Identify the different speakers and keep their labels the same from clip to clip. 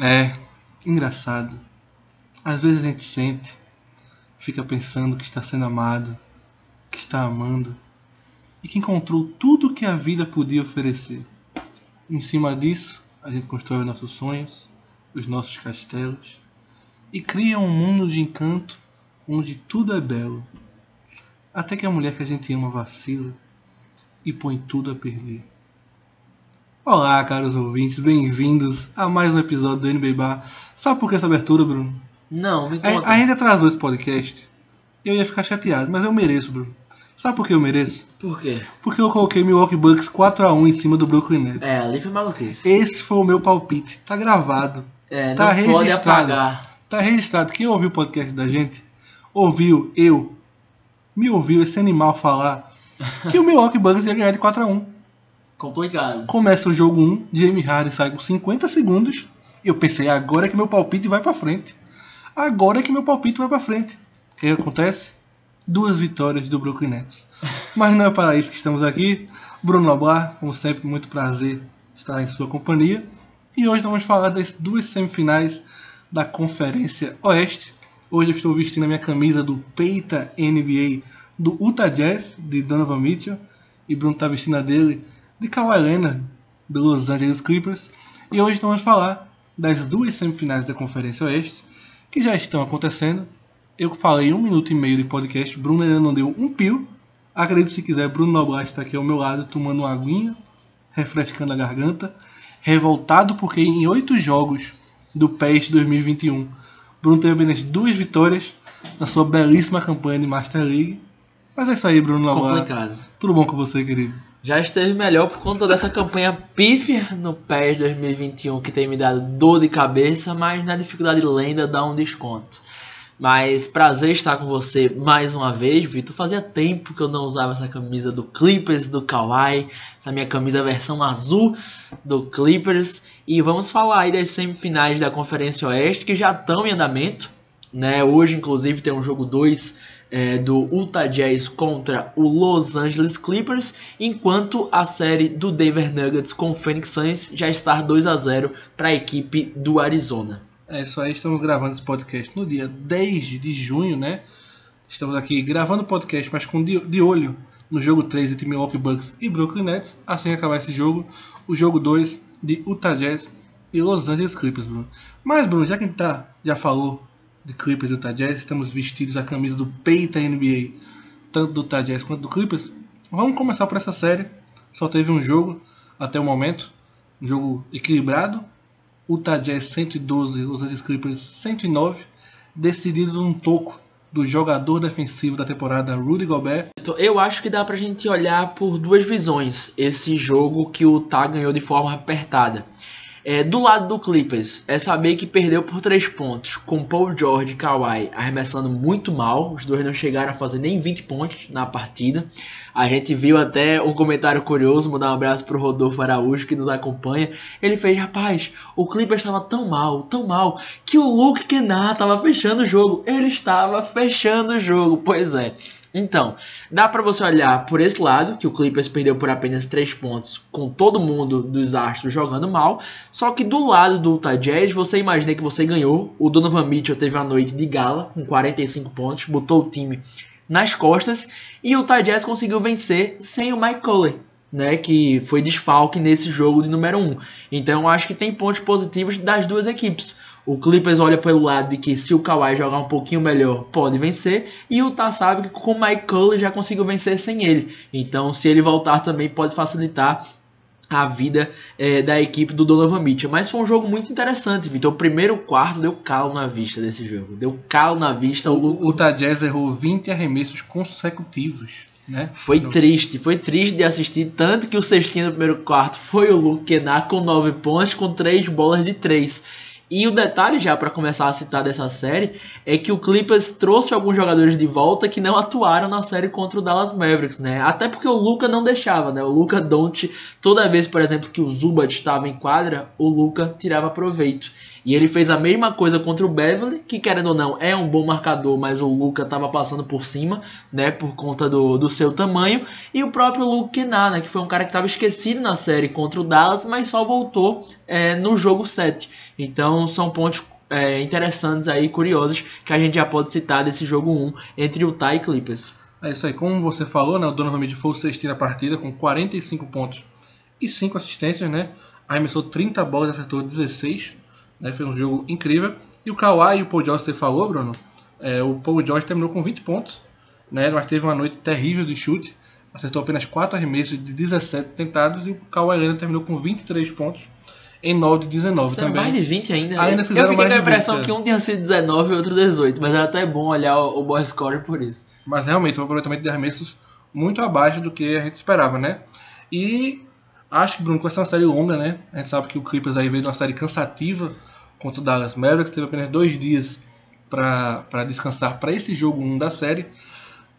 Speaker 1: É, engraçado. Às vezes a gente sente, fica pensando que está sendo amado, que está amando e que encontrou tudo que a vida podia oferecer. Em cima disso, a gente constrói nossos sonhos, os nossos castelos e cria um mundo de encanto onde tudo é belo. Até que a mulher que a gente ama vacila e põe tudo a perder. Olá, caros ouvintes, bem-vindos a mais um episódio do NBA Bar. Sabe por que essa abertura, Bruno?
Speaker 2: Não, me
Speaker 1: A-
Speaker 2: conta.
Speaker 1: ainda atrasou esse podcast. Eu ia ficar chateado, mas eu mereço, Bruno. Sabe por que eu mereço?
Speaker 2: Por quê?
Speaker 1: Porque eu coloquei Milwaukee Bucks 4x1 em cima do Brooklyn Nets.
Speaker 2: É, ali foi maluquice.
Speaker 1: Esse foi o meu palpite. Tá gravado.
Speaker 2: É,
Speaker 1: tá
Speaker 2: não pode
Speaker 1: registrado.
Speaker 2: apagar.
Speaker 1: Tá registrado. Quem ouviu o podcast da gente, ouviu eu, me ouviu esse animal falar que o Milwaukee Bucks ia ganhar de 4x1.
Speaker 2: Complicado.
Speaker 1: Começa o jogo 1, Jamie Harden sai com 50 segundos. Eu pensei, agora é que meu palpite vai pra frente. Agora é que meu palpite vai pra frente. O que acontece? Duas vitórias do Brooklyn Nets. Mas não é para isso que estamos aqui. Bruno Noblar, como sempre, muito prazer estar em sua companhia. E hoje vamos falar das duas semifinais da Conferência Oeste. Hoje eu estou vestindo a minha camisa do Peita NBA do Utah Jazz, de Donovan Mitchell. E Bruno está vestindo a dele de Kawhi Leonard, do Los Angeles Clippers. E hoje vamos falar das duas semifinais da Conferência Oeste, que já estão acontecendo. Eu falei um minuto e meio de podcast, Bruno ainda não deu um pio. Acredite se quiser, Bruno Noblar está aqui ao meu lado tomando uma aguinha, refrescando a garganta, revoltado porque em oito jogos do PES 2021, Bruno teve apenas duas vitórias na sua belíssima campanha de Master League. Mas é isso aí, Bruno Noblar.
Speaker 2: Complicado.
Speaker 1: Tudo bom com você, querido?
Speaker 2: Já esteve melhor por conta dessa campanha pífia no PES 2021 que tem me dado dor de cabeça, mas na dificuldade lenda dá um desconto. Mas prazer estar com você mais uma vez, Vitor. Fazia tempo que eu não usava essa camisa do Clippers, do Kawhi, essa minha camisa versão azul do Clippers. E vamos falar aí das semifinais da Conferência Oeste que já estão em andamento. Né? Hoje, inclusive, tem um jogo 2 é, do Utah Jazz contra o Los Angeles Clippers, enquanto a série do Denver Nuggets com o Phoenix Suns já está 2 a 0 para a equipe do Arizona.
Speaker 1: É isso aí, estamos gravando esse podcast no dia 10 de junho, né? Estamos aqui gravando o podcast, mas com de, olho no jogo 3 entre Milwaukee Bucks e Brooklyn Nets. Assim acabar esse jogo, o jogo 2 de Utah Jazz e Los Angeles Clippers, Bruno. Mas, Bruno, já que a gente tá, já falou de Clippers e Utah Jazz, estamos vestidos a camisa do Peita NBA, tanto do Utah Jazz quanto do Clippers. Vamos começar por essa série. Só teve um jogo até o momento, um jogo equilibrado, Utah Jazz 112, Los Angeles Clippers 109, decidido num toco do jogador defensivo da temporada Rudy Gobert.
Speaker 2: Então, eu acho que dá pra gente olhar por duas visões esse jogo que o Utah ganhou de forma apertada. É, do lado do Clippers, é saber que perdeu por 3 pontos, com Paul George e Kawhi arremessando muito mal. Os dois não chegaram a fazer nem 20 pontos na partida. A gente viu até um comentário curioso, mandar um abraço pro Rodolfo Araújo que nos acompanha. Ele fez, rapaz, o Clippers estava tão mal, tão mal, que o Luke Kennard estava fechando o jogo. Ele estava fechando o jogo, pois é. Então, dá pra você olhar por esse lado, que o Clippers perdeu por apenas 3 pontos, com todo mundo dos Astros jogando mal. Só que do lado do Utah Jazz, você imagina que você ganhou. O Donovan Mitchell teve uma noite de gala, com 45 pontos, botou o time nas costas. E o Utah Jazz conseguiu vencer sem o Mike Conley. Né, que foi desfalque nesse jogo de número 1. Então acho que tem pontos positivos das duas equipes. O Clippers olha pelo lado de que se o Kawhi jogar um pouquinho melhor, pode vencer. E o Utah sabe que com o Mike Conley já conseguiu vencer sem ele. Então, se ele voltar também, pode facilitar a vida é, da equipe do Donovan Mitchell. Mas foi um jogo muito interessante, Vitor. O primeiro quarto deu calo na vista desse jogo. Deu calo na vista.
Speaker 1: O Utah Jazz errou 20 arremessos consecutivos. Né?
Speaker 2: Foi triste, foi triste de assistir. Tanto que o cestinho do primeiro quarto foi o Luke Kennard com 9 pontos, com 3 bolas de 3. E o detalhe já para começar a citar dessa série é que o Clippers trouxe alguns jogadores de volta que não atuaram na série contra o Dallas Mavericks, né? Até porque o Luca não deixava, né? O Luca Doncic, toda vez, por exemplo, que o Zubat estava em quadra, o Luca tirava proveito. E ele fez a mesma coisa contra o Beverly, que querendo ou não é um bom marcador, mas o Luca estava passando por cima, né, por conta do, do seu tamanho. E o próprio Luke Kennard, né, que foi um cara que estava esquecido na série contra o Dallas, mas só voltou é, no jogo 7. Então são pontos é, interessantes aí, curiosos, que a gente já pode citar desse jogo 1 entre Utah e Clippers.
Speaker 1: É isso aí, como você falou, né, o Donovan Mitchell foi o sexto na partida com 45 pontos e 5 assistências, né? Arremessou 30 bolas e acertou 16, né? Foi um jogo incrível. E o Kawhi e o Paul George, você falou, Bruno, é, o Paul George terminou com 20 pontos, né? Mas teve uma noite terrível de chute, acertou apenas 4 arremessos de 17 tentados e o Kawhi Leonard terminou com 23 pontos em 9 de 19
Speaker 2: Fizeram
Speaker 1: também.
Speaker 2: mais de 20 ainda.
Speaker 1: Ainda
Speaker 2: eu
Speaker 1: fizeram
Speaker 2: fiquei
Speaker 1: mais
Speaker 2: com a impressão
Speaker 1: 20,
Speaker 2: que
Speaker 1: é.
Speaker 2: um tinha sido 19 e outro 18, mas era até bom olhar o, o box score por isso.
Speaker 1: Mas realmente, um aproveitamento de arremessos muito abaixo do que a gente esperava, né? E acho que, Bruno, vai ser uma série longa, né? A gente sabe que o Clippers aí veio de uma série cansativa contra o Dallas Mavericks, teve apenas dois dias para descansar para esse jogo 1 da série.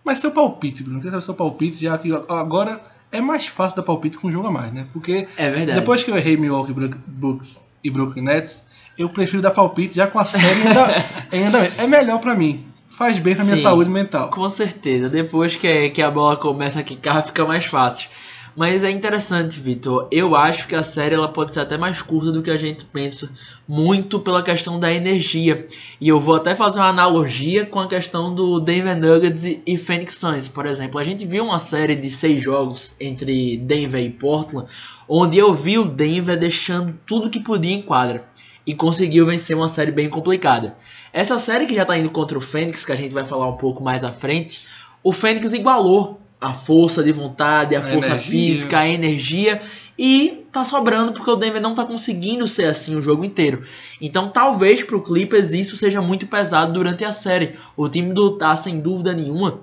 Speaker 1: Mas seu palpite, Bruno, quer saber seu palpite, já que agora é mais fácil dar palpite com um jogo a mais, né? Porque
Speaker 2: É verdade.
Speaker 1: depois que eu errei Milwaukee Bucks e Brooklyn Nets, eu prefiro dar palpite já com a série ainda, ainda é melhor pra mim. Faz bem pra minha
Speaker 2: Sim.
Speaker 1: saúde mental.
Speaker 2: Com certeza. Depois que, que a bola começa a quicar, fica mais fácil. Mas é interessante, Vitor. Eu acho que a série ela pode ser até mais curta do que a gente pensa, muito pela questão da energia. E eu vou até fazer uma analogia com a questão do Denver Nuggets e- Phoenix Suns, por exemplo. A gente viu uma série de seis jogos entre Denver e Portland, onde eu vi o Denver deixando tudo que podia em quadra e conseguiu vencer uma série bem complicada. Essa série que já está indo contra o Fênix, que a gente vai falar um pouco mais à frente, o Fênix igualou a força de vontade, a,
Speaker 1: A
Speaker 2: força
Speaker 1: energia.
Speaker 2: física, a energia e tá sobrando porque o Denver não tá conseguindo ser assim o jogo inteiro. Então talvez pro Clippers isso seja muito pesado durante a série. O time do Utah, sem dúvida nenhuma,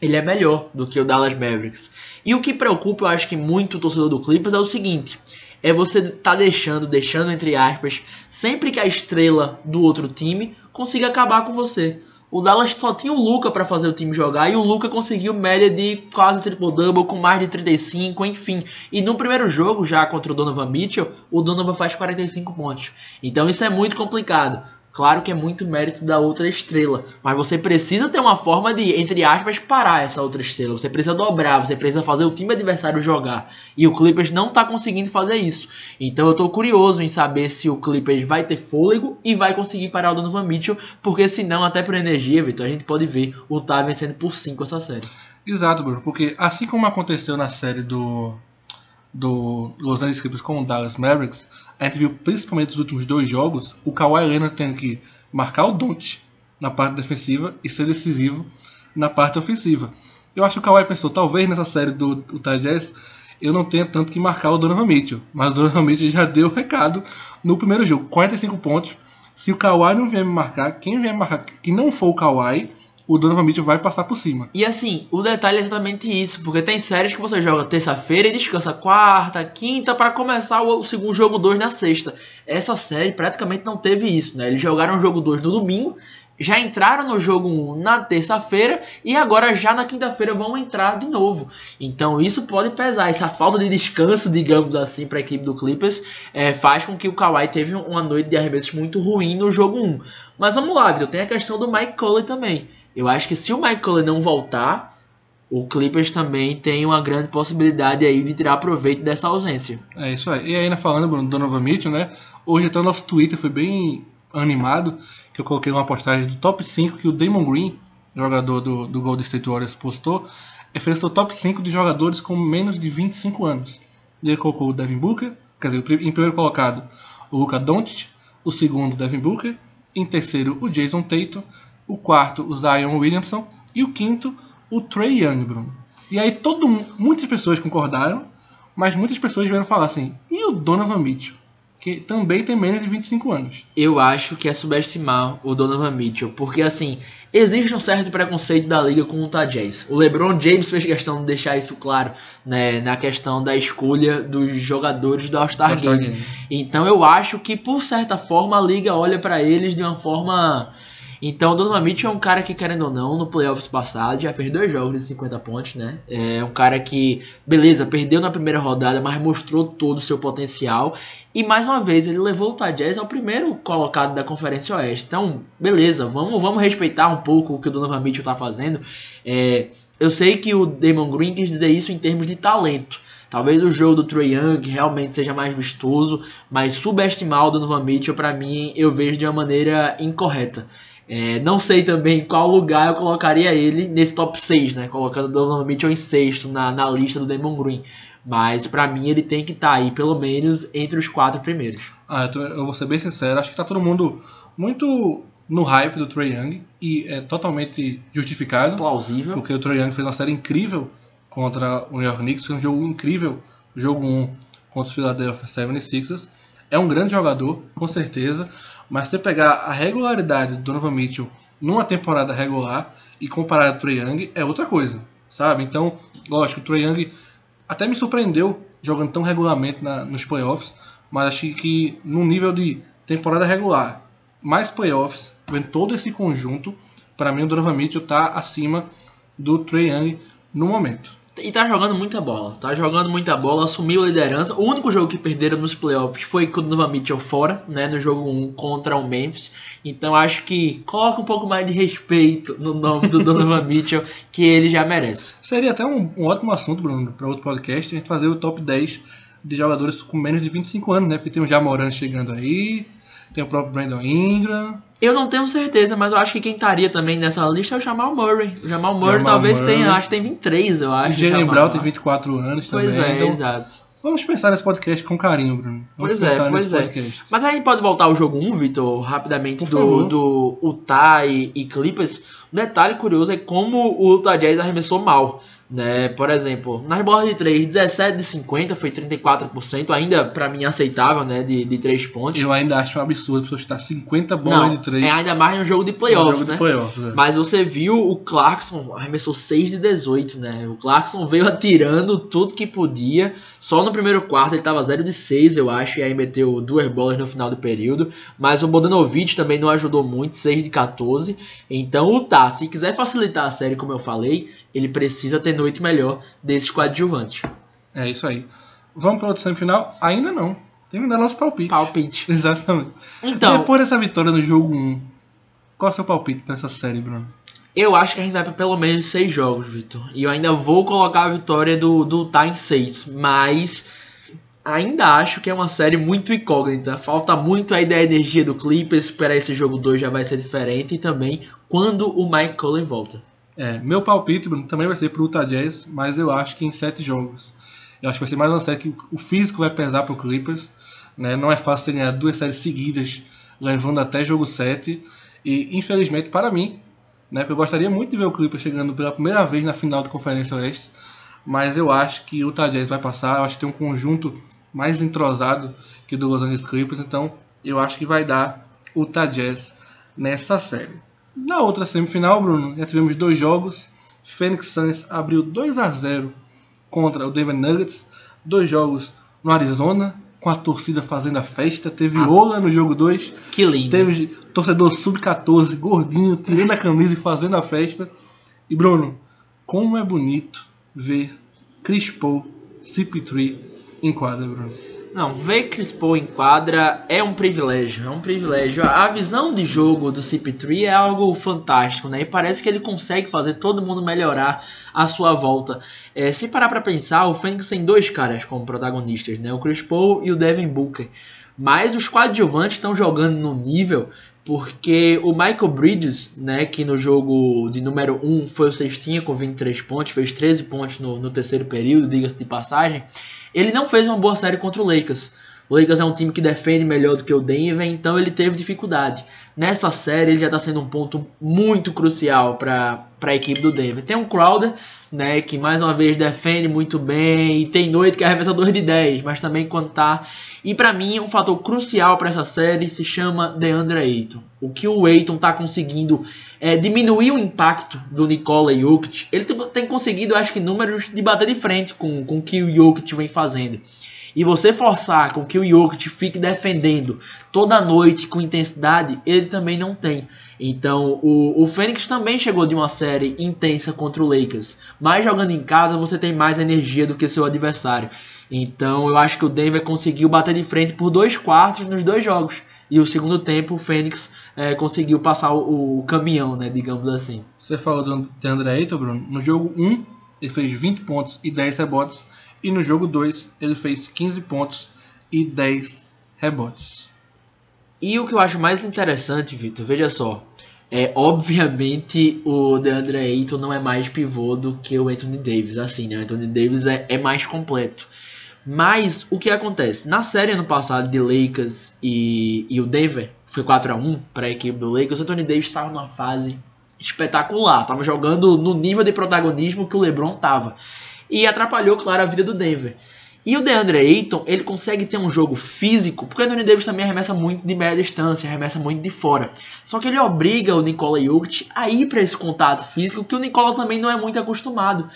Speaker 2: ele é melhor do que o Dallas Mavericks. E o que preocupa, eu acho que muito o torcedor do Clippers é o seguinte: é você tá deixando, deixando entre aspas, sempre que a estrela do outro time consiga acabar com você. O Dallas só tinha o Luca para fazer o time jogar e o Luca conseguiu média de quase triple-double com mais de 35, enfim. E no primeiro jogo, já contra o Donovan Mitchell, o Donovan faz 45 pontos. Então isso é muito complicado. Claro que é muito mérito da outra estrela, mas você precisa ter uma forma de, entre aspas, parar essa outra estrela. Você precisa dobrar, você precisa fazer o time adversário jogar. E o Clippers não está conseguindo fazer isso. Então eu tô curioso em saber se o Clippers vai ter fôlego e vai conseguir parar o Donovan Mitchell, porque senão, até por energia, Vitor, a gente pode ver o Tá vencendo por 5 essa série.
Speaker 1: Exato, Bruno, porque assim como aconteceu na série do, do Los Angeles Clippers com o Dallas Mavericks, a gente viu principalmente nos últimos dois jogos o Kawhi Leonard tendo que marcar o Don't na parte defensiva e ser decisivo na parte ofensiva. Eu acho que o Kawhi pensou, talvez nessa série do Utah Jazz eu não tenha tanto que marcar o Donovan Mitchell, mas o Donovan Mitchell já deu o recado no primeiro jogo, 45 pontos. Se o Kawhi não vier me marcar, quem vier me marcar que não for o Kawhi, o Donovan Mitchell vai passar por cima.
Speaker 2: E assim, o detalhe é exatamente isso, porque tem séries que você joga terça-feira e descansa quarta, quinta para começar o segundo jogo 2 na sexta. Essa série praticamente não teve isso, né? Eles jogaram o jogo 2 no domingo, já entraram no jogo 1 um na terça-feira e agora já na quinta-feira vão entrar de novo. Então isso pode pesar, essa falta de descanso, digamos assim, para a equipe do Clippers é, faz com que o Kawhi teve uma noite de arremessos muito ruim no jogo 1. Mas vamos lá, Vitor, tem a questão do Mike Conley também. Eu acho que se o Conley não voltar, o Clippers também tem uma grande possibilidade aí de tirar proveito dessa ausência.
Speaker 1: É isso aí. E ainda falando, do Donovan Mitchell, né? Hoje até o nosso Twitter foi bem animado, que eu coloquei uma postagem do top 5 que o Damon Green, jogador do, do Golden State Warriors, postou. Ele fez o top 5 de jogadores com menos de 25 anos. Ele colocou o Devin Booker, quer dizer, em primeiro colocado o Luka Doncic, o segundo o Devin Booker, em terceiro o Jason Tatum, o quarto o Zion Williamson e o quinto o Trey Young, Bruno. E aí todo muitas pessoas concordaram, mas muitas pessoas vieram falar assim: e o Donovan Mitchell, que também tem menos de 25 anos.
Speaker 2: Eu acho que é subestimar o Donovan Mitchell, porque assim, existe um certo preconceito da liga com o Utah Jazz. O LeBron James fez questão de deixar isso claro, né, na questão da escolha dos jogadores do All-Star Game.
Speaker 1: Game.
Speaker 2: Então eu acho que por certa forma a liga olha pra eles de uma forma então o Donovan Mitchell é um cara que, querendo ou não, no playoffs passado já fez dois jogos de 50 pontos, né? É um cara que, beleza, perdeu na primeira rodada, mas mostrou todo o seu potencial. E mais uma vez, ele levou o Utah Jazz ao primeiro colocado da Conferência Oeste. Então, beleza, vamos, vamos respeitar um pouco o que o Donovan Mitchell tá fazendo. É, eu sei que o Damon Green quis dizer isso em termos de talento. Talvez o jogo do Trae Young realmente seja mais vistoso, mas subestimar o Donovan Mitchell, para mim, eu vejo de uma maneira incorreta. É, não sei também qual lugar eu colocaria ele nesse top 6, né? Colocando o Donovan Mitchell em sexto na, na lista do Damon Green. Mas para mim ele tem que estar tá aí, pelo menos, entre os quatro primeiros.
Speaker 1: Ah, eu vou ser bem sincero, acho que tá todo mundo muito no hype do Trae Young e é totalmente justificado.
Speaker 2: Plausível.
Speaker 1: Porque o Trae Young fez uma série incrível contra o New York Knicks, foi um jogo incrível, jogo 1 contra os Philadelphia 76ers. É um grande jogador, com certeza, mas se você pegar a regularidade do Donovan Mitchell numa temporada regular e comparar a Trae Young, é outra coisa, sabe? Então, lógico, o Trae Young até me surpreendeu jogando tão regularmente na, nos playoffs, mas acho que num nível de temporada regular, mais playoffs, vendo todo esse conjunto, para mim o Donovan Mitchell está acima do Trae Young no momento.
Speaker 2: E tá jogando muita bola, tá jogando muita bola, assumiu a liderança. O único jogo que perderam nos playoffs foi com o Donovan Mitchell fora, né, no jogo 1 contra o Memphis. Então acho que coloca um pouco mais de respeito no nome do Donovan Mitchell, que ele já merece.
Speaker 1: Seria até um, um ótimo assunto, Bruno, para outro podcast, a gente fazer o top 10 de jogadores com menos de 25 anos, né? Porque tem o Jamoran chegando aí, tem o próprio Brandon Ingram.
Speaker 2: Eu não tenho certeza, mas eu acho que quem estaria também nessa lista é o Jamal Murray. O Jamal Murray Jamal talvez Murray. tenha, acho que tem 23, eu acho.
Speaker 1: O Jalen Brown tem 24 anos
Speaker 2: pois
Speaker 1: também.
Speaker 2: Pois é, então, exato.
Speaker 1: Vamos pensar nesse podcast com carinho, Bruno.
Speaker 2: Vamos pois é, pois é. Podcast. Mas aí pode voltar ao jogo 1, Vitor, rapidamente, do, do Utah e, e Clippers. Um detalhe curioso é como o Utah Jazz arremessou mal. Né? Por exemplo, nas bolas de 3, 17 de 50 foi 34%, ainda para mim aceitável, né, de, de 3 pontos.
Speaker 1: Eu ainda acho um absurdo a pessoa estar 50 bolas
Speaker 2: Não,
Speaker 1: de 3.
Speaker 2: É ainda mais no jogo de playoffs, né?
Speaker 1: De playoffs, é.
Speaker 2: Mas você viu o Clarkson arremessou 6 de 18, né? O Clarkson veio atirando tudo que podia. Só no primeiro quarto ele estava 0 de 6, eu acho, e aí meteu duas bolas no final do período. Mas o Bodanovic também não ajudou muito, 6 de 14. Então o Tá, se quiser facilitar a série, como eu falei, ele precisa ter noite melhor desses coadjuvantes.
Speaker 1: É isso aí. Vamos para outra semifinal? Ainda não. Tem dar nosso palpite.
Speaker 2: Palpite.
Speaker 1: Exatamente.
Speaker 2: Então,
Speaker 1: Depois dessa vitória no jogo 1, qual é o seu palpite para essa série, Bruno?
Speaker 2: Eu acho que a gente vai para pelo menos seis jogos, Vitor. E eu ainda vou colocar a vitória do, do Time 6. Mas ainda acho que é uma série muito incógnita. Falta muito aí da energia do Clippers. Para esse jogo 2 já vai ser diferente. E também quando o Mike Cullen volta.
Speaker 1: É, meu palpite, Bruno, também vai ser pro Utah Jazz, mas eu acho que em sete jogos. Eu acho que vai ser mais uma série que o físico vai pesar pro Clippers. Né? Não é fácil ganhar duas séries seguidas, levando até jogo 7. E infelizmente para mim, né, eu gostaria muito de ver o Clippers chegando pela primeira vez na final da Conferência Oeste, mas eu acho que o Utah Jazz vai passar. Eu acho que tem um conjunto mais entrosado que o do Los Angeles Clippers, então eu acho que vai dar o Utah Jazz nessa série. Na outra semifinal, Bruno, já tivemos dois jogos. Phoenix Suns abriu 2 a 0 contra o Denver Nuggets. Dois jogos no Arizona, com a torcida fazendo a festa. Teve ah, Ola no jogo 2.
Speaker 2: Que lindo.
Speaker 1: Teve torcedor sub-14, gordinho, tirando a camisa e fazendo a festa. E Bruno, como é bonito ver Chris Paul, CP3 em quadra, Bruno.
Speaker 2: Não, ver Chris Paul em quadra é um privilégio, é um privilégio. A visão de jogo do CP3 é algo fantástico, né? E parece que ele consegue fazer todo mundo melhorar a sua volta. É, se parar para pensar, o Fênix tem dois caras como protagonistas, né? O Chris Paul e o Devin Booker. Mas os coadjuvantes estão jogando no nível porque o Michael Bridges, né, que no jogo de número 1 foi o cestinha com 23 pontos, fez 13 pontos no, no terceiro período, diga-se de passagem, ele não fez uma boa série contra o Lakers. O Lakers é um time que defende melhor do que o Denver, então ele teve dificuldade. Nessa série ele já está sendo um ponto muito crucial para a equipe do Denver. Tem um Crowder, né, que mais uma vez defende muito bem, e tem noite que é arremessador de 10, mas também quando tá. E para mim um fator crucial para essa série se chama DeAndre Ayton. O que o Ayton está conseguindo é diminuir o impacto do Nikola Jokic. Ele tem conseguido, acho que, números de bater de frente com, com o que o Jokic vem fazendo e você forçar com que o Jokic fique defendendo toda noite com intensidade, ele também não tem. Então, o, o Fênix também chegou de uma série intensa contra o Lakers, mas jogando em casa você tem mais energia do que seu adversário. Então, eu acho que o Denver conseguiu bater de frente por dois quartos nos dois jogos. E o segundo tempo, o Fênix é, conseguiu passar o, o, caminhão, né, digamos assim.
Speaker 1: Você falou do André Ayton, Bruno. No jogo 1, ele fez 20 pontos e 10 rebotes E no jogo 2, ele fez 15 pontos e 10 rebotes.
Speaker 2: E o que eu acho mais interessante, Vitor, veja só. É, obviamente o DeAndre Ayton não é mais pivô do que o Anthony Davis, assim, né? O Anthony Davis é, é mais completo. Mas o que acontece? Na série ano passado de Lakers e, e o Denver, foi 4 a 1 para a equipe do Lakers, o Anthony Davis estava numa fase espetacular, estava jogando no nível de protagonismo que o LeBron estava. E atrapalhou, claro, a vida do Denver. E o DeAndre Ayton, ele consegue ter um jogo físico, porque o Anthony Davis também arremessa muito de média distância, arremessa muito de fora. Só que ele obriga o Nikola Jokic a ir para esse contato físico que o Nikola também não é muito acostumado.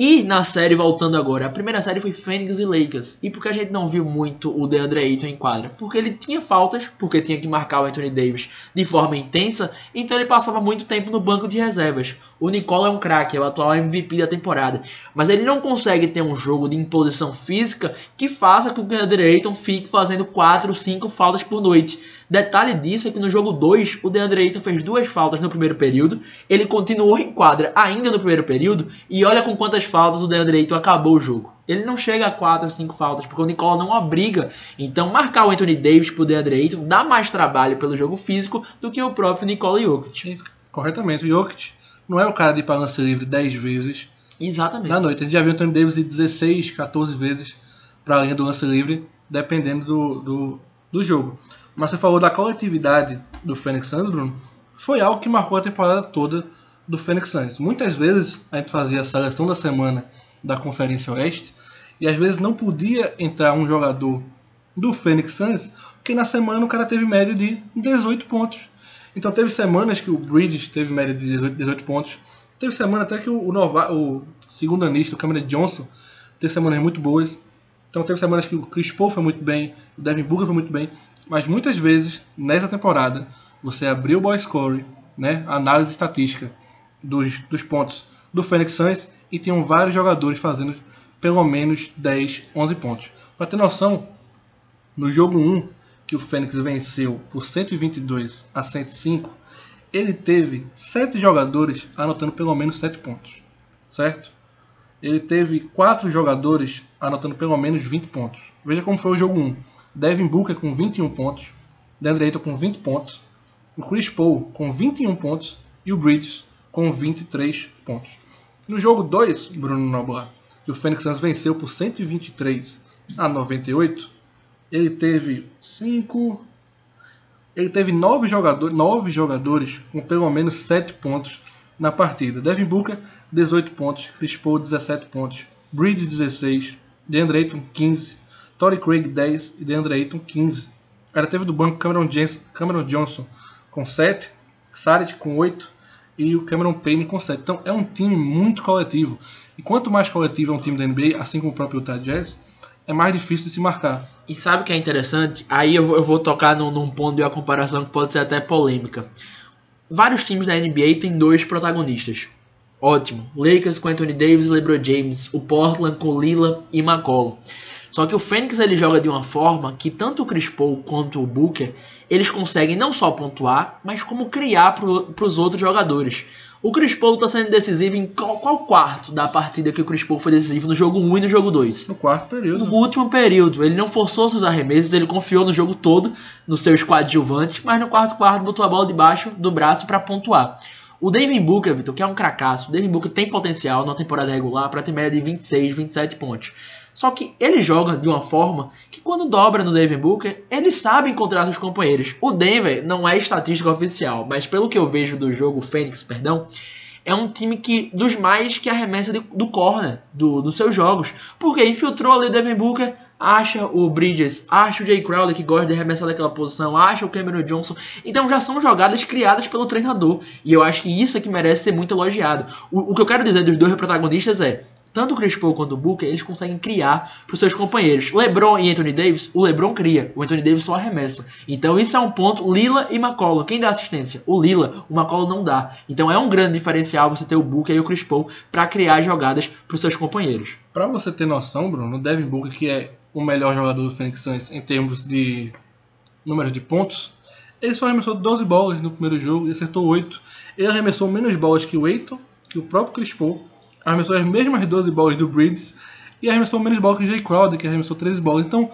Speaker 2: E na série, voltando agora, a primeira série foi Phoenix e Lakers. E por que a gente não viu muito o DeAndre Ayton em quadra? Porque ele tinha faltas, porque tinha que marcar o Anthony Davis de forma intensa, então ele passava muito tempo no banco de reservas. O Nicola é um craque, é o atual MVP da temporada, mas ele não consegue ter um jogo de imposição física que faça com que o DeAndre Ayton fique fazendo 4, 5 faltas por noite. Detalhe disso é que no jogo 2, o DeAndre Ayton fez duas faltas no primeiro período, ele continuou em quadra ainda no primeiro período, e olha com quantas faltas o DeAndre Ayton acabou o jogo. Ele não chega a 4 ou 5 faltas, porque o Nicola não obriga. Então, marcar o Anthony Davis pro DeAndre Ayton dá mais trabalho pelo jogo físico do que o próprio Nicola Jokic.
Speaker 1: Corretamente, o Jokic não é o cara de ir para lance livre 10 vezes
Speaker 2: Exatamente.
Speaker 1: na noite. A gente já viu o Anthony Davis ir 16, 14 vezes para a linha do lance livre, dependendo do, do, do jogo. Mas você falou da coletividade do Phoenix Suns, Bruno. Foi algo que marcou a temporada toda do Phoenix Suns. Muitas vezes a gente fazia a seleção da semana da Conferência Oeste e às vezes não podia entrar um jogador do Phoenix Suns porque na semana o cara teve média de 18 pontos. Então teve semanas que o Bridges teve média de 18, 18 pontos. Teve semana até que o, nova, o segundo anista, o Cameron Johnson, teve semanas muito boas. Então teve semanas que o Chris Paul foi muito bem, o Devin Booker foi muito bem. Mas muitas vezes, nessa temporada, você abriu o boy score, né, a análise estatística dos, dos pontos do Phoenix Suns e tinham vários jogadores fazendo pelo menos 10, 11 pontos. Para ter noção, no jogo 1, que o Phoenix venceu por 122 a 105, ele teve 7 jogadores anotando pelo menos 7 pontos, certo? Ele teve 4 jogadores anotando pelo menos 20 pontos. Veja como foi o jogo 1. Devin Booker com 21 pontos, DeAndre Ayton com 20 pontos, o Chris Paul com 21 pontos e o Bridges com 23 pontos. No jogo 2, Bruno Noblar, que o Phoenix Suns venceu por 123 a 98, ele teve 5 ele teve 9 jogadores, 9 jogadores com pelo menos 7 pontos na partida. Devin Booker 18 pontos, Chris Paul 17 pontos, Bridges 16, DeAndre Ayton 15, Torrey Craig 10 e DeAndre Ayton 15. Ela teve do banco Cameron, Jensen, Cameron Johnson com 7, Saric com 8 e o Cameron Payne com 7. Então é um time muito coletivo. E quanto mais coletivo é um time da NBA, assim como o próprio Utah Jazz, é mais difícil de se marcar.
Speaker 2: E sabe o que é interessante? Aí eu vou, eu vou tocar num, num ponto de uma comparação que pode ser até polêmica. Vários times da NBA têm dois protagonistas. Ótimo. Lakers com Anthony Davis e LeBron James. O Portland com Lila e McCollum. Só que o Fênix ele joga de uma forma que tanto o Chris Paul quanto o Booker eles conseguem não só pontuar, mas como criar para os outros jogadores. O Chris Paul está sendo decisivo em qual, qual, quarto da partida que o Chris Paul foi decisivo no jogo 1 e no jogo 2?
Speaker 1: No quarto período.
Speaker 2: No último período. Ele não forçou seus arremessos, ele confiou no jogo todo, nos seus coadjuvantes, mas no quarto quarto botou a bola debaixo do braço para pontuar. O Devin Booker, Vitor, que é um cracaço, o Devin Booker tem potencial na temporada regular para ter média de 26, 27 pontos. Só que ele joga de uma forma que quando dobra no Devin Booker, ele sabe encontrar seus companheiros. O Denver não é estatística oficial, mas pelo que eu vejo do jogo Fênix, perdão, é um time que dos mais que arremessa de, do corner do, dos seus jogos. Porque infiltrou ali o Devin Booker, acha o Bridges, acha o Jay Crowder que gosta de arremessar daquela posição, acha o Cameron Johnson. Então já são jogadas criadas pelo treinador. E eu acho que isso é que merece ser muito elogiado. O, o que eu quero dizer dos dois protagonistas é tanto o Chris Paul quanto o Booker, eles conseguem criar para os seus companheiros. LeBron e Anthony Davis, o LeBron cria, o Anthony Davis só arremessa. Então isso é um ponto. Lila e McCollum, quem dá assistência? O Lila, o McCollum não dá. Então é um grande diferencial você ter o Booker e o Chris Paul para criar jogadas para os seus companheiros.
Speaker 1: Para você ter noção, Bruno, o Devin Booker, que é o melhor jogador do Phoenix Suns em termos de número de pontos, ele só arremessou 12 bolas no primeiro jogo e acertou 8. Ele arremessou menos bolas que o Aiton, que o próprio Chris Paul arremessou as mesmas 12 bolas do Bridges e arremessou menos bola que o Jay Crowder, que arremessou 13 bolas. Então,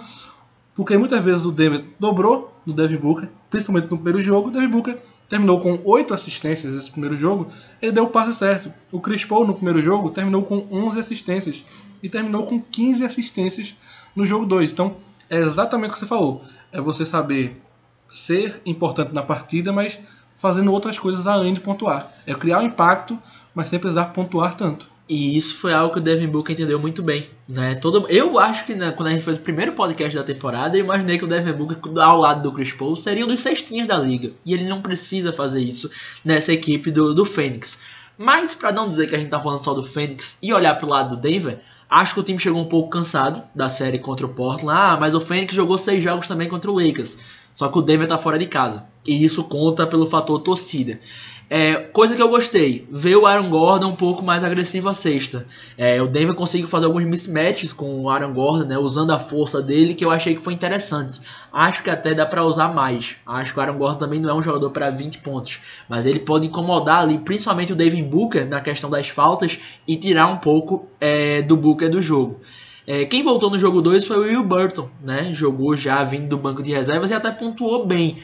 Speaker 1: porque muitas vezes o Denver dobrou do Devin Booker, principalmente no primeiro jogo, o Devin Booker terminou com 8 assistências nesse primeiro jogo, ele deu o passe certo. O Chris Paul no primeiro jogo terminou com 11 assistências e terminou com 15 assistências no jogo 2. Então, é exatamente o que você falou. É você saber ser importante na partida, mas fazendo outras coisas além de pontuar. É criar um impacto, mas sem precisar pontuar tanto.
Speaker 2: E isso foi algo que o Devin Booker entendeu muito bem. Né? Todo, eu acho que né, quando a gente fez o primeiro podcast da temporada, eu imaginei que o Devin Booker, ao lado do Chris Paul, seria um dos cestinhas da liga. E ele não precisa fazer isso nessa equipe do, do Phoenix. Mas, para não dizer que a gente tá falando só do Phoenix e olhar pro lado do Denver, acho que o time chegou um pouco cansado da série contra o Portland. Ah, mas o Phoenix jogou seis jogos também contra o Lakers. Só que o Denver tá fora de casa. E isso conta pelo fator torcida. É, coisa que eu gostei, ver o Aaron Gordon um pouco mais agressivo à sexta. É, o Denver conseguiu fazer alguns mismatches com o Aaron Gordon, né, usando a força dele, que eu achei que foi interessante. Acho que até dá para usar mais. Acho que o Aaron Gordon também não é um jogador para 20 pontos, mas ele pode incomodar ali, principalmente o Devin Booker, na questão das faltas, e tirar um pouco é, do Booker do jogo. É, quem voltou no jogo 2 foi o Will Burton, né? Jogou já vindo do banco de reservas e até pontuou bem.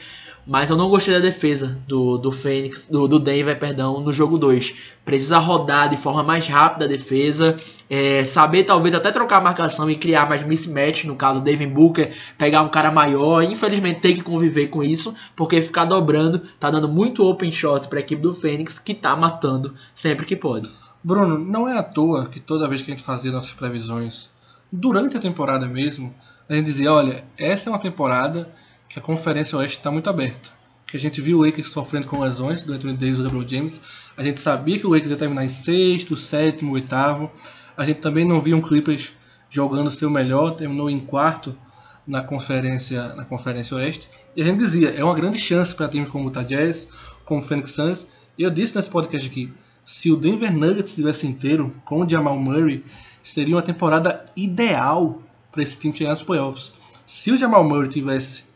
Speaker 2: Mas eu não gostei da defesa do, do Phoenix, do, do Denver, perdão, no jogo 2. Precisa rodar de forma mais rápida a defesa, é, saber talvez até trocar a marcação e criar mais mismatch, no caso Devin Booker, pegar um cara maior. Infelizmente tem que conviver com isso, porque ficar dobrando tá dando muito open shot para a equipe do Phoenix, que tá matando sempre que pode.
Speaker 1: Bruno, não é à toa que toda vez que a gente fazia nossas previsões, durante a temporada mesmo, a gente dizia, olha, essa é uma temporada que a Conferência Oeste está muito aberta. Que a gente viu o Lakers sofrendo com lesões do Anthony Davis e do LeBron James. A gente sabia que o Lakers ia terminar em sexto, sétimo, oitavo. A gente também não via um Clippers jogando seu melhor, terminou em quarto na Conferência, na conferência Oeste. E a gente dizia, é uma grande chance para times como o Utah Jazz, como o Phoenix Suns. E eu disse nesse podcast aqui, se o Denver Nuggets estivesse inteiro, com o Jamal Murray, seria uma temporada ideal para esse time chegar nos playoffs. Se o Jamal Murray tivesse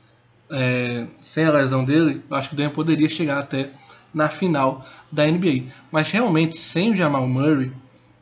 Speaker 1: é, sem a lesão dele, eu acho que o Denver poderia chegar até na final da NBA. Mas realmente, sem o Jamal Murray,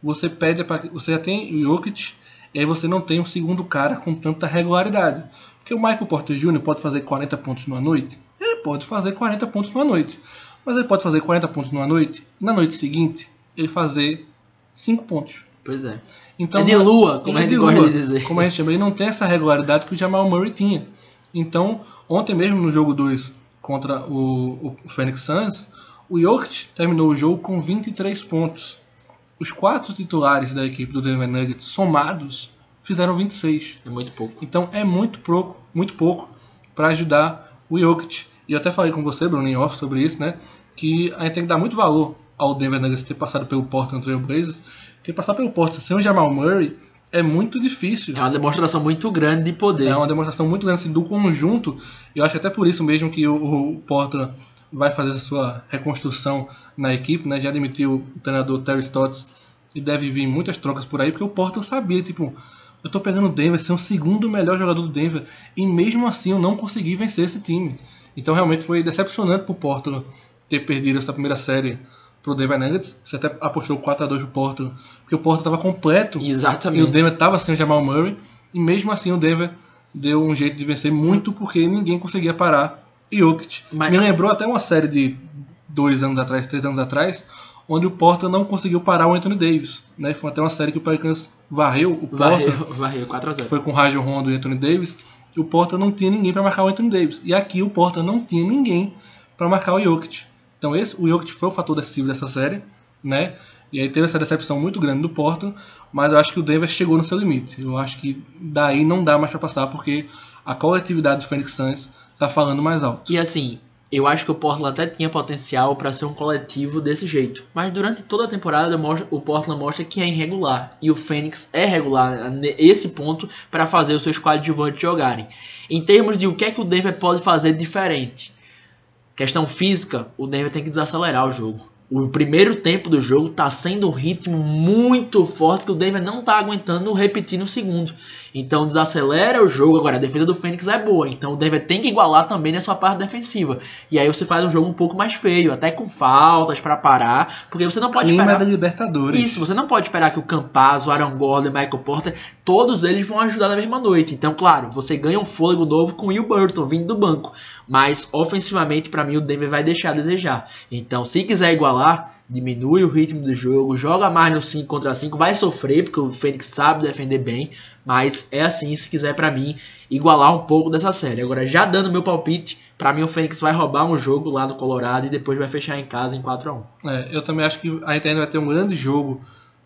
Speaker 1: você pede pra, você já tem o Jokic e aí você não tem um segundo cara com tanta regularidade. Porque o Michael Porter Jr. pode fazer 40 pontos numa noite? Ele pode fazer 40 pontos numa noite. Mas ele pode fazer 40 pontos numa noite na noite seguinte ele fazer 5 pontos.
Speaker 2: Pois é.
Speaker 1: Então,
Speaker 2: é de lua, como
Speaker 1: é de
Speaker 2: gosta
Speaker 1: lua,
Speaker 2: de dizer.
Speaker 1: Como a gente chama, ele não tem essa regularidade que o Jamal Murray tinha. Então, ontem mesmo no jogo 2 contra o, o Phoenix Suns, o Jokic terminou o jogo com 23 pontos. Os quatro titulares da equipe do Denver Nuggets somados fizeram 26.
Speaker 2: É muito pouco.
Speaker 1: Então é muito pouco, muito pouco para ajudar o Jokic. E eu até falei com você, Bruno, em off sobre isso, né? Que a gente tem que dar muito valor ao Denver Nuggets ter passado pelo Portland Trail Blazers. Porque passar pelo Portland sem o Jamal Murray é muito difícil.
Speaker 2: É uma demonstração muito grande de poder.
Speaker 1: É uma demonstração muito grande assim, do conjunto. E eu acho até por isso mesmo que o, o Portland vai fazer a sua reconstrução na equipe, né? Já admitiu o treinador Terry Stotts e deve vir muitas trocas por aí, porque o Portland sabia, tipo, eu tô pegando o Denver, ser o segundo melhor jogador do Denver, e mesmo assim eu não consegui vencer esse time. Então realmente foi decepcionante pro Portland ter perdido essa primeira série pro Denver Nuggets. Você até apostou 4 a 2 pro Portland, porque o Portland estava completo
Speaker 2: Exatamente.
Speaker 1: e o Denver estava sem o Jamal Murray, e mesmo assim o Denver deu um jeito de vencer muito porque ninguém conseguia parar Jokic.
Speaker 2: Mas-
Speaker 1: Me lembrou até uma série de dois anos atrás, três anos atrás, onde o Portland não conseguiu parar o Anthony Davis. Né? Foi até uma série que o Pelicans varreu o Portland,
Speaker 2: Varreu, varreu 4x0.
Speaker 1: foi com o Rajon Rondo e Anthony Davis, e o Portland não tinha ninguém para marcar o Anthony Davis. E aqui o Portland não tinha ninguém para marcar o Jokic. Então esse, o Jokic foi o fator decisivo dessa série, né? E aí teve essa decepção muito grande do Portland, mas eu acho que o Denver chegou no seu limite. Eu acho que daí não dá mais para passar porque a coletividade do Phoenix Suns tá falando mais alto.
Speaker 2: E assim, eu acho que o Portland até tinha potencial para ser um coletivo desse jeito. Mas durante toda a temporada o Portland mostra que é irregular. E o Phoenix é regular nesse ponto para fazer os seus coadjuvantes jogarem. Em termos de o que é que o Denver pode fazer diferente. Questão física, o Denver tem que desacelerar o jogo. O primeiro tempo do jogo tá sendo um ritmo muito forte que o Denver não tá aguentando repetir no segundo. Então desacelera o jogo. Agora, a defesa do Fênix é boa. Então o Denver tem que igualar também na sua parte defensiva. E aí você faz um jogo um pouco mais feio, até com faltas para parar. Porque você não pode
Speaker 1: Clima
Speaker 2: esperar.
Speaker 1: da Libertadores.
Speaker 2: Isso, você não pode esperar que o Campazzo, o Aaron Gordon, Michael Porter, todos eles vão ajudar na mesma noite. Então, claro, você ganha um fôlego novo com o Will Burton vindo do banco. Mas ofensivamente, para mim, o Denver vai deixar a desejar. Então, se quiser igualar, diminui o ritmo do jogo, joga mais no 5 contra 5, vai sofrer, porque o Fênix sabe defender bem. Mas é assim, se quiser, para mim, igualar um pouco dessa série. Agora, já dando meu palpite, para mim o Fênix vai roubar um jogo lá do Colorado e depois vai fechar em casa em 4 a 1
Speaker 1: É, eu também acho que a ainda vai ter um grande jogo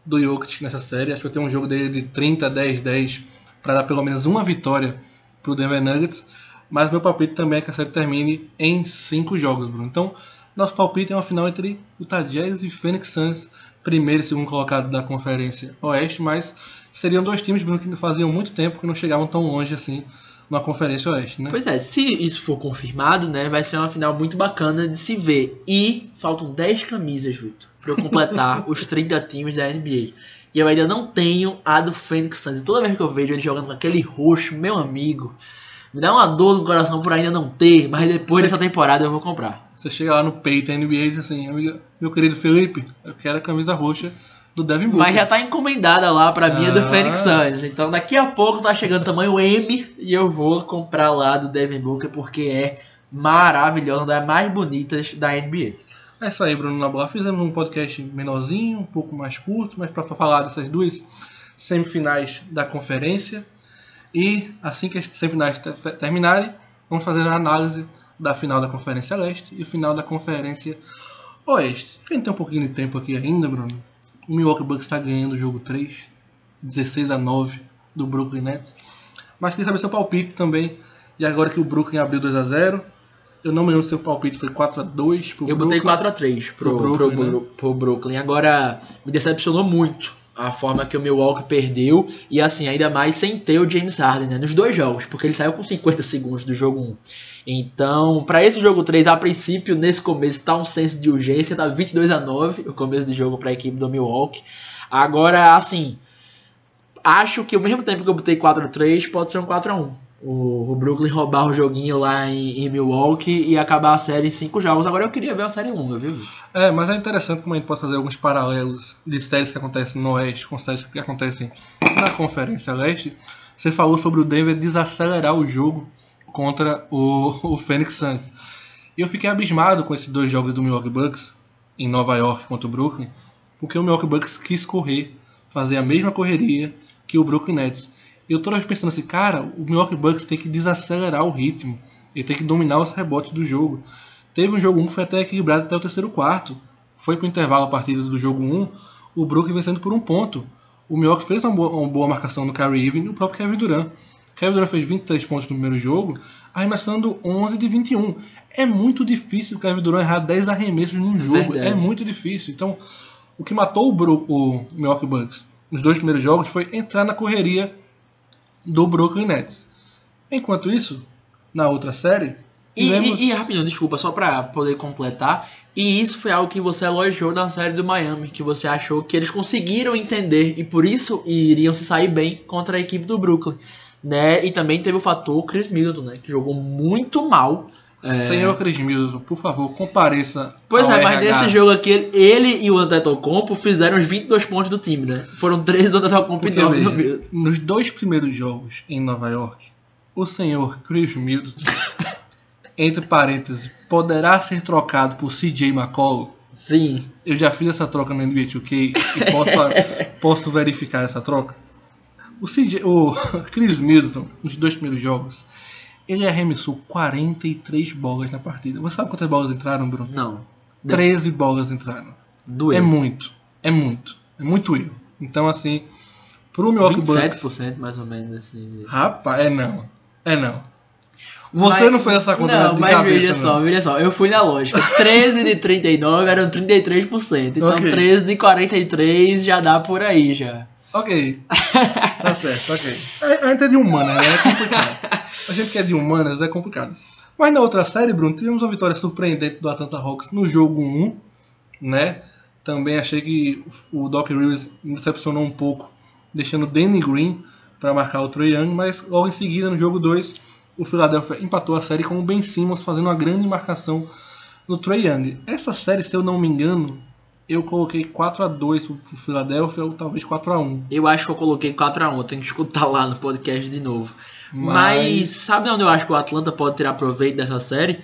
Speaker 1: do Jokic nessa série. Acho que vai ter um jogo dele de 30, 10, 10 para dar pelo menos uma vitória pro Denver Nuggets. Mas meu palpite também é que a série termine em 5 jogos, Bruno. Então, nosso palpite é uma final entre Utah Jazz e Phoenix Suns, primeiro e segundo colocado da Conferência Oeste, mas seriam dois times, Bruno, que faziam muito tempo que não chegavam tão longe assim na Conferência Oeste, né?
Speaker 2: Pois é, se isso for confirmado, né, vai ser uma final muito bacana de se ver. E faltam 10 camisas, Vitor, para eu completar os 30 times da NBA. E eu ainda não tenho a do Phoenix Suns. E toda vez que eu vejo ele jogando com aquele roxo, meu amigo, me dá uma dor no coração por ainda não ter, mas depois dessa temporada eu vou comprar.
Speaker 1: Você chega lá no peito da NBA e diz assim, amiga, meu querido Felipe, eu quero a camisa roxa do Devin Booker.
Speaker 2: Mas já tá encomendada lá pra mim a do
Speaker 1: Ah.
Speaker 2: Phoenix Suns. Então daqui a pouco tá chegando tamanho M e eu vou comprar lá do Devin Booker porque é maravilhosa, uma das mais bonitas da NBA.
Speaker 1: É isso aí, Bruno Nabola. Fizemos um podcast menorzinho, um pouco mais curto, mas para falar dessas duas semifinais da conferência. E assim que as semifinais te- terminarem, vamos fazer a análise da final da Conferência Leste e o final da Conferência Oeste. A gente tem um pouquinho de tempo aqui ainda, Bruno. O Milwaukee Bucks está ganhando o jogo 3, 16 a 9 do Brooklyn Nets. Mas queria saber seu palpite também. E agora que o Brooklyn abriu 2 a 0 eu não me lembro se seu palpite foi 4 a 2 pro
Speaker 2: Eu botei
Speaker 1: Brooklyn.
Speaker 2: 4x3 pro,
Speaker 1: Pro
Speaker 2: pro,
Speaker 1: Brooklyn,
Speaker 2: Brooklyn, pro Brooklyn. Agora, me decepcionou muito a forma que o Milwaukee perdeu. E assim, ainda mais sem ter o James Harden, né? Nos dois jogos, porque ele saiu com 50 segundos do jogo 1. Então, para esse jogo 3, a princípio, nesse começo, tá um senso de urgência, tá 22 a 9 o começo do jogo para a equipe do Milwaukee. Agora, assim, acho que ao mesmo tempo que eu botei 4 a 3 pode ser um 4 a 1 o, Brooklyn roubar o joguinho lá em, em Milwaukee e acabar a série em 5 jogos. Agora eu queria ver uma série longa, viu?
Speaker 1: É, mas é interessante como a gente pode fazer alguns paralelos de séries que acontecem no Oeste com séries que acontecem na Conferência Leste. Você falou sobre o Denver desacelerar o jogo contra o, o Phoenix Suns. E eu fiquei abismado com esses dois jogos do Milwaukee Bucks em Nova York contra o Brooklyn, porque o Milwaukee Bucks quis correr, fazer a mesma correria que o Brooklyn Nets. E eu toda vez pensando assim, cara, o Milwaukee Bucks tem que desacelerar o ritmo, ele tem que dominar os rebotes do jogo. Teve um jogo 1 que foi até equilibrado até o terceiro quarto. Foi pro intervalo a partida do jogo 1, o Brooklyn vencendo por um ponto. O Milwaukee fez uma boa, uma boa marcação no Kyrie Irving e o próprio Kevin Durant. Kevin Durant fez 23 pontos no primeiro jogo, arremessando 11 de 21. É muito difícil o Kevin Durant errar 10 arremessos num jogo.
Speaker 2: Verdade.
Speaker 1: É muito difícil. Então, o que matou o, Bro- o Milwaukee Bucks nos dois primeiros jogos foi entrar na correria do Brooklyn Nets. Enquanto isso, na outra série,
Speaker 2: E,
Speaker 1: tivemos...
Speaker 2: e, e rapidinho, desculpa, só pra poder completar. E isso foi algo que você elogiou na série do Miami, que você achou que eles conseguiram entender e por isso iriam se sair bem contra a equipe do Brooklyn. Né? E também teve o fator Chris Middleton, né? Que jogou muito mal. É.
Speaker 1: Senhor Chris Middleton, por favor, compareça.
Speaker 2: Pois é, mas
Speaker 1: RH.
Speaker 2: nesse jogo aqui, ele e o Antetokounmpo fizeram os 22 pontos do time, né? Foram 13 do Antetokounmpo e 9 do
Speaker 1: nos dois primeiros jogos em Nova York, o senhor Chris Middleton, entre parênteses, poderá ser trocado por CJ McCollum.
Speaker 2: Sim.
Speaker 1: Eu já fiz essa troca no NBA 2K e posso, posso verificar essa troca. O, CJ, o Chris Middleton, nos dois primeiros jogos, ele arremessou 43 bolas na partida. Você sabe quantas bolas entraram, Bruno?
Speaker 2: Não.
Speaker 1: 13 bolas entraram.
Speaker 2: Doeu.
Speaker 1: É muito. É muito. É muito erro. Então, assim, pro Milwaukee Bucks...
Speaker 2: 27% mais ou menos assim.
Speaker 1: Rapaz, é não. É não. Você
Speaker 2: Mas-
Speaker 1: não fez essa conta
Speaker 2: Não,
Speaker 1: de
Speaker 2: mas
Speaker 1: cabeça,
Speaker 2: veja
Speaker 1: não.
Speaker 2: só, veja só. Eu fui na lógica. 13 de 39 eram 33%. Então
Speaker 1: Ok.
Speaker 2: 13 de 43 já dá por aí já.
Speaker 1: Ok. tá certo, ok. A gente é de humanas, né? É complicado. A gente que é de humanas é complicado. Mas na outra série, Bruno, tivemos uma vitória surpreendente do Atlanta Hawks no jogo 1. né? Também achei que o Doc Rivers me decepcionou um pouco, deixando Danny Green para marcar o Trae Young, mas logo em seguida, no jogo 2, o Philadelphia empatou a série com o Ben Simmons fazendo uma grande marcação no Trae Young. Essa série, se eu não me engano, eu coloquei 4 a 2 pro Philadelphia ou talvez 4 a 1
Speaker 2: Eu acho que eu coloquei 4x1, tenho que escutar lá no podcast de novo. Mas,
Speaker 1: Mas-
Speaker 2: sabe onde eu acho que o Atlanta pode tirar proveito dessa série?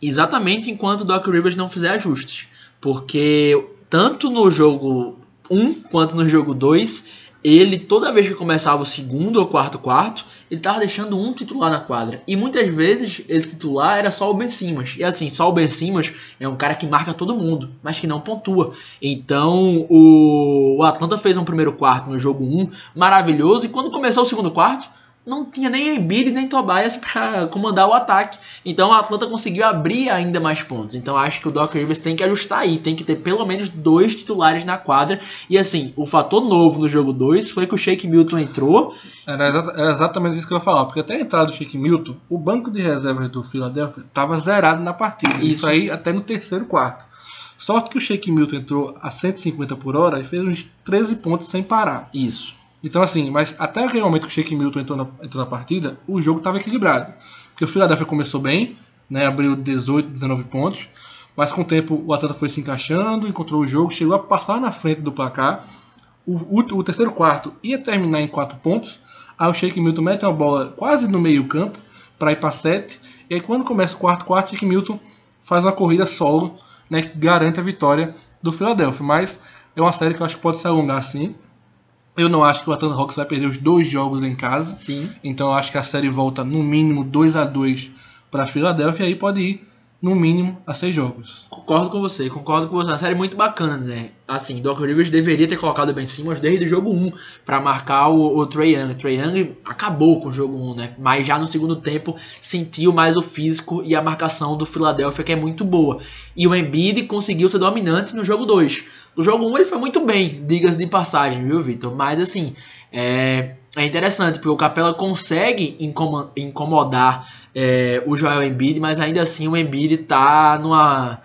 Speaker 2: Exatamente enquanto o Doc Rivers não fizer ajustes. Porque tanto no jogo 1 quanto no jogo 2, ele toda vez que começava o segundo ou quarto quarto, ele tava deixando um titular na quadra. E muitas vezes esse titular era só o Ben Simmons. E assim, só o Ben Simmons é um cara que marca todo mundo, mas que não pontua. Então o, o Atlanta fez um primeiro quarto no jogo 1 maravilhoso. E quando começou o segundo quarto, não tinha nem Embiid nem Tobias para comandar o ataque. Então o Atlanta conseguiu abrir ainda mais pontos. Então acho que o Doc Rivers tem que ajustar aí, tem que ter pelo menos dois titulares na quadra. E assim, o fator novo no jogo 2 foi que o Shake Milton entrou.
Speaker 1: Era, exa- era exatamente isso que eu ia falar, porque até a entrada do Shake Milton, o banco de reservas do Philadelphia estava zerado na partida. Isso.
Speaker 2: Isso.
Speaker 1: aí até no terceiro quarto. Sorte que o Shake Milton entrou a 150 por hora e fez uns 13 pontos sem parar.
Speaker 2: Isso.
Speaker 1: Então, assim, mas até aquele momento que o Shake Milton entrou na, entrou na partida, o jogo estava equilibrado. Porque o Philadelphia começou bem, né, abriu 18, 19 pontos, mas com o tempo o Atlanta foi se encaixando, encontrou o jogo, chegou a passar na frente do placar. O, o, o terceiro quarto ia terminar em 4 pontos, aí o Shake Milton mete uma bola quase no meio campo para ir para 7, e aí quando começa o quarto quarto, o Shake Milton faz uma corrida solo, né, que garante a vitória do Philadelphia. Mas é uma série que eu acho que pode se alongar assim. Eu não acho que o Atlanta Hawks vai perder os dois jogos em casa.
Speaker 2: Sim.
Speaker 1: Então eu acho que a série volta no mínimo 2 a 2 para Filadélfia e aí pode ir no mínimo a seis jogos.
Speaker 2: Concordo com você, concordo com você. Uma série muito bacana, né? Assim, Doc Rivers deveria ter colocado Ben Simmons desde o jogo 1 para marcar o, o Trae Young. Trae Young acabou com o jogo 1, né? Mas já no segundo tempo sentiu mais o físico e a marcação do Philadelphia, que é muito boa. E o Embiid conseguiu ser dominante no jogo 2. No jogo 1 ele foi muito bem, digas de passagem, viu, Vitor? Mas assim, é, é interessante, porque o Capela consegue incomo- incomodar é, o Joel Embiid, mas ainda assim o Embiid tá numa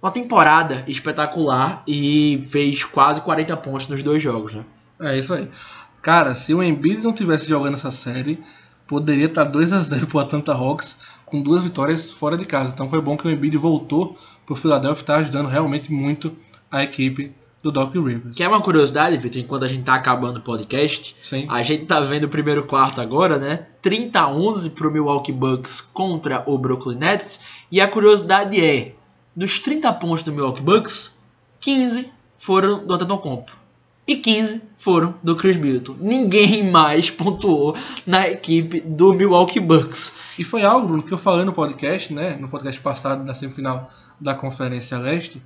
Speaker 2: uma temporada espetacular e fez quase 40 pontos nos dois jogos, né?
Speaker 1: É isso aí. Cara, se o Embiid não tivesse jogando essa série, poderia estar 2 a 0 pro Atlanta Hawks com duas vitórias fora de casa. Então foi bom que o Embiid voltou pro Philadelphia e tá ajudando realmente muito a equipe do Doc Rivers.
Speaker 2: Quer uma curiosidade, Vitor, enquanto a gente tá acabando o podcast?
Speaker 1: Sim.
Speaker 2: A gente tá vendo o primeiro quarto agora, né? 30 a 11 pro Milwaukee Bucks contra o Brooklyn Nets. E a curiosidade é, dos 30 pontos do Milwaukee Bucks, 15 foram do Antetokounmpo. E 15 foram do Chris Middleton. Ninguém mais pontuou na equipe do Milwaukee Bucks.
Speaker 1: E foi algo, que eu falei no podcast, né? No podcast passado, da semifinal da Conferência Leste,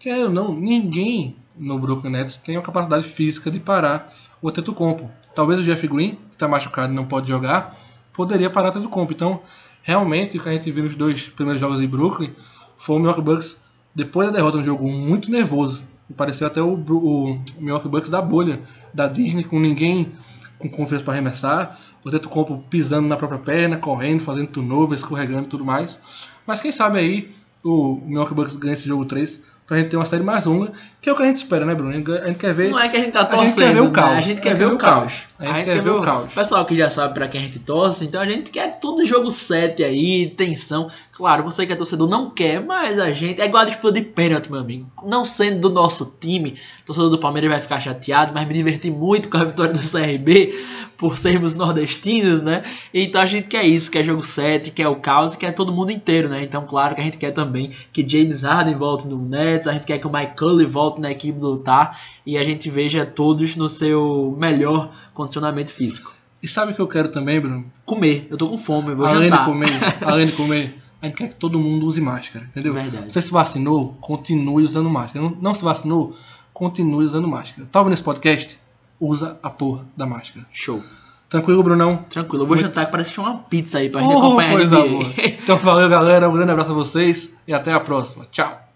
Speaker 1: que ou não, ninguém no Brooklyn Nets tem a capacidade física de parar o Antetokounmpo. Talvez o Jeff Green, que está machucado e não pode jogar, poderia parar o Antetokounmpo. Então, realmente, o que a gente viu nos dois primeiros jogos em Brooklyn foi o Milwaukee Bucks, depois da derrota no jogo, muito nervoso. Pareceu até o, o Milwaukee Bucks da bolha da Disney, com ninguém com confiança para arremessar. O Antetokounmpo pisando na própria perna, correndo, fazendo turnover, escorregando e tudo mais. Mas quem sabe aí o Milwaukee Bucks ganha esse jogo 3 pra gente ter uma série mais longa, que é o que a gente espera, né, Bruno? A gente quer ver
Speaker 2: Não é que a gente tá
Speaker 1: A gente
Speaker 2: torcendo,
Speaker 1: quer ver o
Speaker 2: né?
Speaker 1: caos.
Speaker 2: A gente quer ver o caos.
Speaker 1: A gente quer ver o caos.
Speaker 2: Pessoal que já sabe pra quem a gente torce, então a gente quer tudo jogo 7 aí, tensão. Claro, você que é torcedor não quer, mas a gente. É igual a disputa de pênalti, meu amigo. Não sendo do nosso time, torcedor do Palmeiras vai ficar chateado, mas me diverti muito com a vitória do CRB, por sermos nordestinos, né? Então a gente quer isso, quer jogo 7, quer o caos e quer todo mundo inteiro, né? Então, claro que a gente quer também que James Harden volte no Nets, a gente quer que o Mike Cully volte na equipe do Utah e a gente veja todos no seu melhor condicionamento físico.
Speaker 1: E sabe o que eu quero também, Bruno?
Speaker 2: Comer, eu tô com fome, eu vou
Speaker 1: além
Speaker 2: jantar.
Speaker 1: de comer, além de comer, a gente quer que todo mundo use máscara, entendeu?
Speaker 2: Verdade.
Speaker 1: Você se vacinou, continue usando máscara. Não, não se vacinou, continue usando máscara. Tá ouvindo esse podcast? Usa a porra da máscara.
Speaker 2: Show.
Speaker 1: Tranquilo, Brunão?
Speaker 2: Tranquilo, eu vou jantar que parece que uma pizza aí pra gente
Speaker 1: Oh,
Speaker 2: acompanhar
Speaker 1: coisa boa. Então valeu, galera. Um grande abraço a vocês e até a próxima. Tchau.